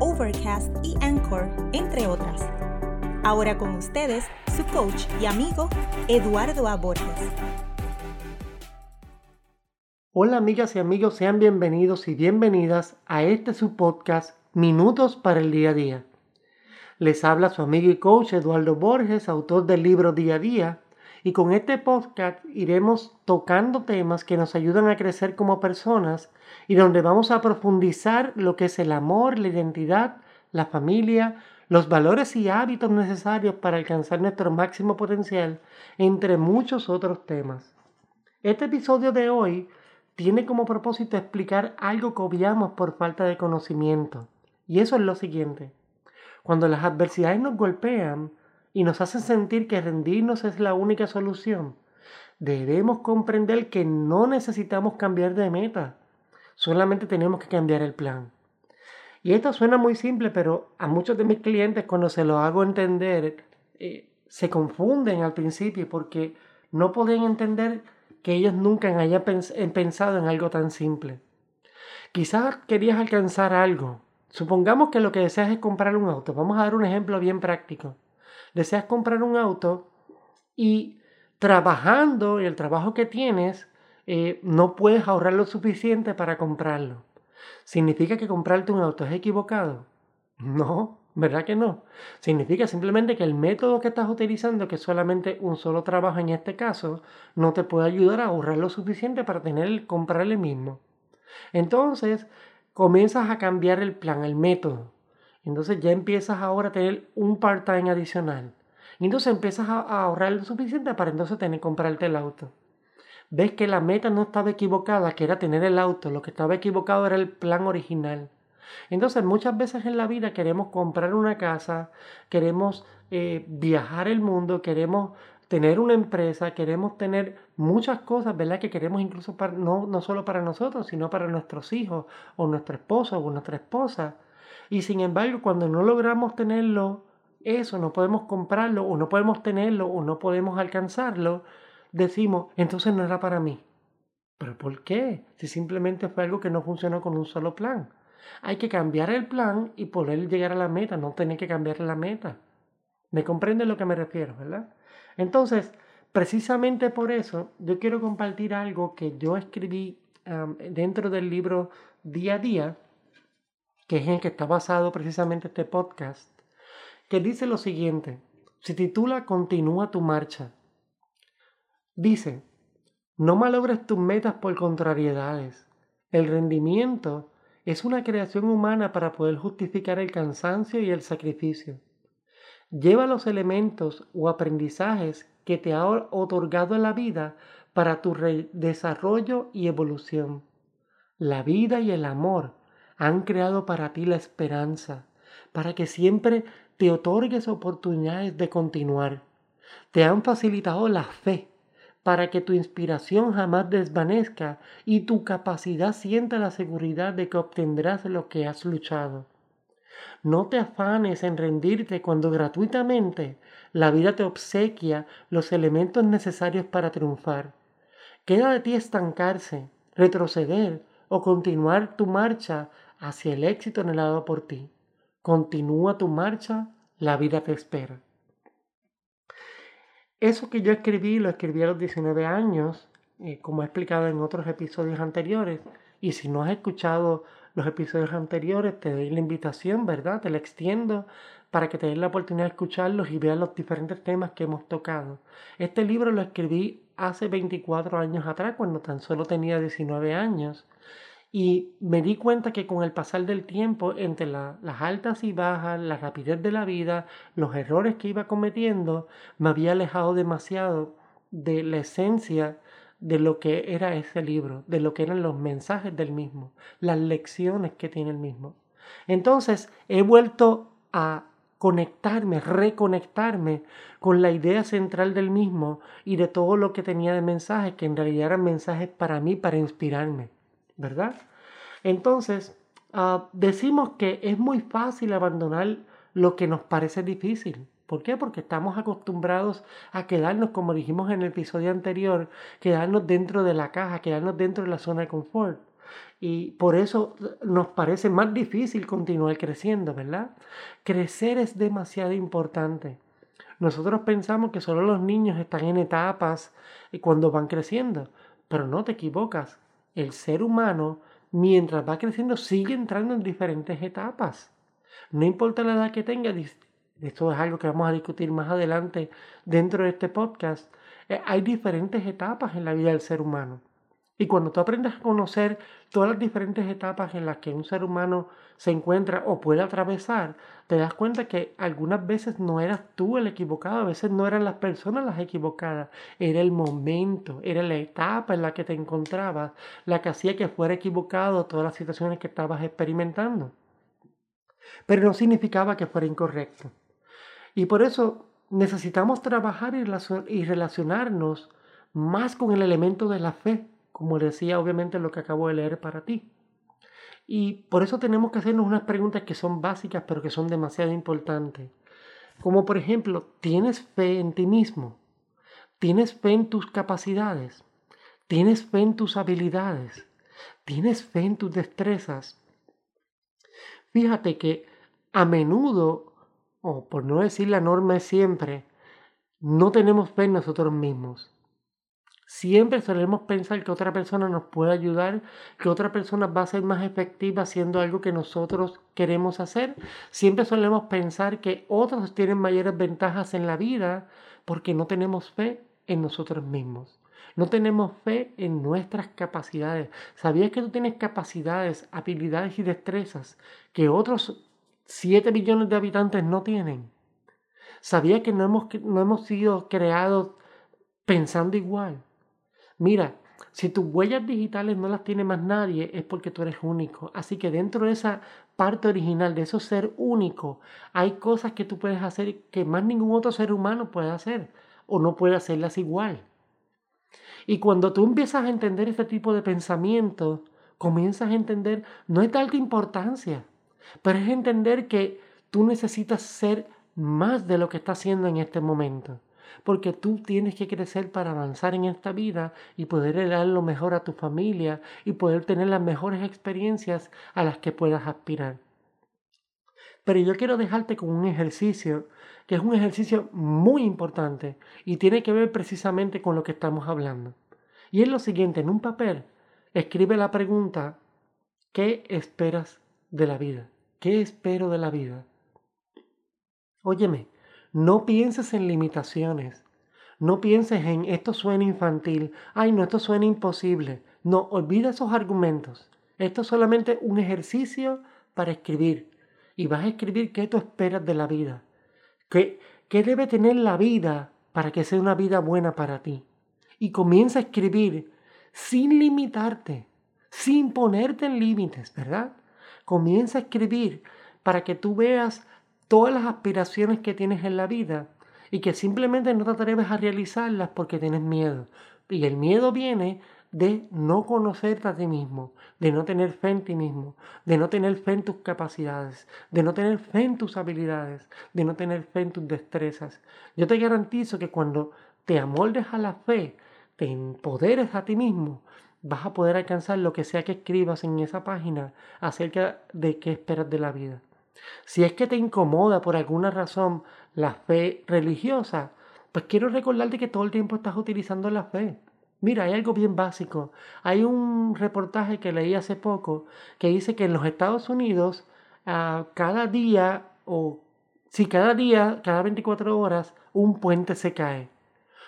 Overcast y Anchor, entre otras. Ahora con ustedes, su coach y amigo, Eduardo A. Borges. Hola amigas y amigos, sean bienvenidos y bienvenidas a este su podcast Minutos para el Día a Día. Les habla su amigo y coach Eduardo Borges, autor del libro Día a Día, y con este podcast iremos tocando temas que nos ayudan a crecer como personas y donde vamos a profundizar lo que es el amor, la identidad, la familia, los valores y hábitos necesarios para alcanzar nuestro máximo potencial, entre muchos otros temas. Este episodio de hoy tiene como propósito explicar algo que obviamos por falta de conocimiento. Y eso es lo siguiente. Cuando las adversidades nos golpean y nos hacen sentir que rendirnos es la única solución, debemos comprender que no necesitamos cambiar de meta, solamente tenemos que cambiar el plan. Y esto suena muy simple, pero a muchos de mis clientes cuando se lo hago entender, eh, se confunden al principio porque no pueden entender que ellos nunca hayan pensado en algo tan simple. Quizás querías alcanzar algo. Supongamos que lo que deseas es comprar un auto. Vamos a dar un ejemplo bien práctico. Deseas comprar un auto y trabajando el trabajo que tienes, eh, no puedes ahorrar lo suficiente para comprarlo. ¿Significa que comprarte un auto es equivocado? No, ¿verdad que no? Significa simplemente que el método que estás utilizando, que es solamente un solo trabajo en este caso, no te puede ayudar a ahorrar lo suficiente para tener comprar el mismo. Entonces, comienzas a cambiar el plan, el método. Entonces ya empiezas ahora a tener un part-time adicional. Y entonces empiezas a ahorrar lo suficiente para entonces tener comprarte el auto ves que la meta no estaba equivocada, que era tener el auto, lo que estaba equivocado era el plan original. Entonces muchas veces en la vida queremos comprar una casa, queremos eh, viajar el mundo, queremos tener una empresa, queremos tener muchas cosas, ¿verdad? Que queremos incluso para, no, no solo para nosotros, sino para nuestros hijos o nuestro esposo o nuestra esposa. Y sin embargo, cuando no logramos tenerlo, eso, no podemos comprarlo o no podemos tenerlo o no podemos alcanzarlo, decimos, entonces no era para mí. ¿Pero por qué? Si simplemente fue algo que no funcionó con un solo plan. Hay que cambiar el plan y poder llegar a la meta, no tener que cambiar la meta. ¿Me comprende lo que me refiero, verdad? Entonces, precisamente por eso, yo quiero compartir algo que yo escribí dentro del libro Día a Día, que es en que está basado precisamente este podcast, que dice lo siguiente, se titula Continúa tu marcha. Dice, no malogres tus metas por contrariedades. El rendimiento es una creación humana para poder justificar el cansancio y el sacrificio. Lleva los elementos o aprendizajes que te ha otorgado la vida para tu desarrollo y evolución. La vida y el amor han creado para ti la esperanza, para que siempre te otorgues oportunidades de continuar. Te han facilitado la fe para que tu inspiración jamás desvanezca y tu capacidad sienta la seguridad de que obtendrás lo que has luchado. No te afanes en rendirte cuando gratuitamente la vida te obsequia los elementos necesarios para triunfar. Queda de ti estancarse, retroceder o continuar tu marcha hacia el éxito anhelado por ti. Continúa tu marcha, la vida te espera. Eso que yo escribí lo escribí a los 19 años, eh, como he explicado en otros episodios anteriores. Y si no has escuchado los episodios anteriores, te doy la invitación, ¿verdad? Te la extiendo para que te den la oportunidad de escucharlos y veas los diferentes temas que hemos tocado. Este libro lo escribí hace 24 años atrás, cuando tan solo tenía 19 años. Y me di cuenta que con el pasar del tiempo, entre las altas y bajas, la rapidez de la vida, los errores que iba cometiendo, me había alejado demasiado de la esencia de lo que era ese libro, de lo que eran los mensajes del mismo, las lecciones que tiene el mismo. Entonces he vuelto a conectarme, reconectarme con la idea central del mismo y de todo lo que tenía de mensajes, que en realidad eran mensajes para mí, para inspirarme, ¿verdad? Entonces, ah, decimos que es muy fácil abandonar lo que nos parece difícil. ¿Por qué? Porque estamos acostumbrados a quedarnos, como dijimos en el episodio anterior, quedarnos dentro de la caja, quedarnos dentro de la zona de confort. Y por eso nos parece más difícil continuar creciendo, ¿verdad? Crecer es demasiado importante. Nosotros pensamos que solo los niños están en etapas cuando van creciendo, pero no te equivocas. El ser humano, mientras va creciendo, sigue entrando en diferentes etapas. No importa la edad que tenga, esto es algo que vamos a discutir más adelante dentro de este podcast, eh, hay diferentes etapas en la vida del ser humano. Y cuando tú aprendes a conocer todas las diferentes etapas en las que un ser humano se encuentra o puede atravesar, te das cuenta que algunas veces no eras tú el equivocado, a veces no eran las personas las equivocadas, era el momento, era la etapa en la que te encontrabas la que hacía que fuera equivocado todas las situaciones que estabas experimentando. Pero no significaba que fuera incorrecto. Y por eso necesitamos trabajar y relacionarnos más con el elemento de la fe, como decía obviamente lo que acabo de leer para ti. Y por eso tenemos que hacernos unas preguntas que son básicas, pero que son demasiado importantes. Como por ejemplo, ¿tienes fe en ti mismo? ¿Tienes fe en tus capacidades? ¿Tienes fe en tus habilidades? ¿Tienes fe en tus destrezas? Fíjate que a menudo o por no decir la norma es siempre, no tenemos fe en nosotros mismos. Siempre solemos pensar que otra persona nos puede ayudar, que otra persona va a ser más efectiva haciendo algo que nosotros queremos hacer. Siempre solemos pensar que otros tienen mayores ventajas en la vida porque no tenemos fe en nosotros mismos. No tenemos fe en nuestras capacidades. ¿Sabías que tú tienes capacidades, habilidades y destrezas que otros 7 millones de habitantes no tienen. ¿Sabía que no hemos, no hemos sido creados pensando igual? Mira, si tus huellas digitales no las tiene más nadie, es porque tú eres único. Así que dentro de esa parte original, de eso ser único, hay cosas que tú puedes hacer que más ningún otro ser humano puede hacer o no puede hacerlas igual. Y cuando tú empiezas a entender este tipo de pensamiento, comienzas a entender, no es de alta importancia pero es entender que tú necesitas ser más de lo que estás haciendo en este momento. Porque tú tienes que crecer para avanzar en esta vida y poder dar lo mejor a tu familia y poder tener las mejores experiencias a las que puedas aspirar. Pero yo quiero dejarte con un ejercicio que es un ejercicio muy importante y tiene que ver precisamente con lo que estamos hablando. Y es lo siguiente, en un papel escribe la pregunta, ¿qué esperas de la vida? ¿Qué espero de la vida? Óyeme, no pienses en limitaciones. No pienses en esto suena infantil. Ay, no, esto suena imposible. No, olvida esos argumentos. Esto es solamente un ejercicio para escribir. Y vas a escribir qué tú esperas de la vida. ¿Qué, qué debe tener la vida para que sea una vida buena para ti? Y comienza a escribir sin limitarte, sin ponerte en límites, ¿verdad? Comienza a escribir para que tú veas todas las aspiraciones que tienes en la vida y que simplemente no te atreves a realizarlas porque tienes miedo. Y el miedo viene de no conocerte a ti mismo, de no tener fe en ti mismo, de no tener fe en tus capacidades, de no tener fe en tus habilidades, de no tener fe en tus destrezas. Yo te garantizo que cuando te amoldes a la fe, te empoderes a ti mismo, vas a poder alcanzar lo que sea que escribas en esa página acerca de qué esperas de la vida. Si es que te incomoda por alguna razón la fe religiosa, pues quiero recordarte que todo el tiempo estás utilizando la fe. Mira, hay algo bien básico. Hay un reportaje que leí hace poco que dice que en los Estados Unidos ah, cada día o si cada día, cada 24 horas, un puente se cae.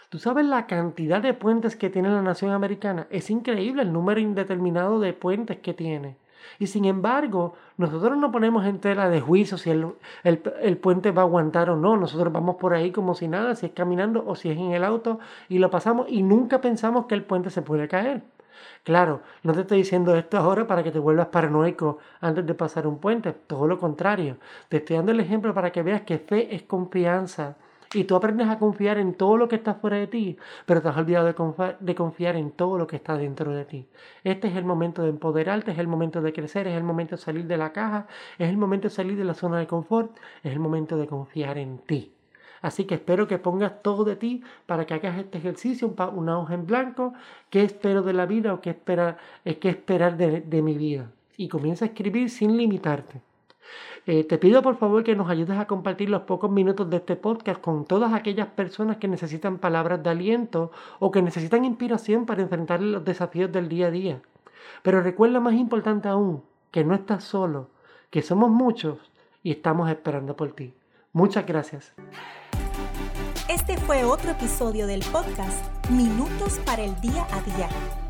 ¿Tú sabes la cantidad de puentes que tiene la nación americana? Es increíble el número indeterminado de puentes que tiene. Y sin embargo, nosotros no ponemos en tela de juicio si el, el, puente va a aguantar o no. Nosotros vamos por ahí como si nada, si es caminando o si es en el auto y lo pasamos y nunca pensamos que el puente se puede caer. Claro, no te estoy diciendo esto ahora para que te vuelvas paranoico antes de pasar un puente, todo lo contrario. Te estoy dando el ejemplo para que veas que fe es confianza. Y tú aprendes a confiar en todo lo que está fuera de ti, pero te has olvidado de, de, confiar en todo lo que está dentro de ti. Este es el momento de empoderarte, es el momento de crecer, es el momento de salir de la caja, es el momento de salir de la zona de confort, es el momento de confiar en ti. Así que espero que pongas todo de ti para que hagas este ejercicio, una hoja en blanco, qué espero de la vida o qué, espera, eh, qué esperar de, de mi vida. Y comienza a escribir sin limitarte. Eh, te pido por favor que nos ayudes a compartir los pocos minutos de este podcast con todas aquellas personas que necesitan palabras de aliento o que necesitan inspiración para enfrentar los desafíos del día a día. Pero recuerda más importante aún, que no estás solo, que somos muchos y estamos esperando por ti. Muchas gracias. Este fue otro episodio del podcast Minutos para el Día a Día.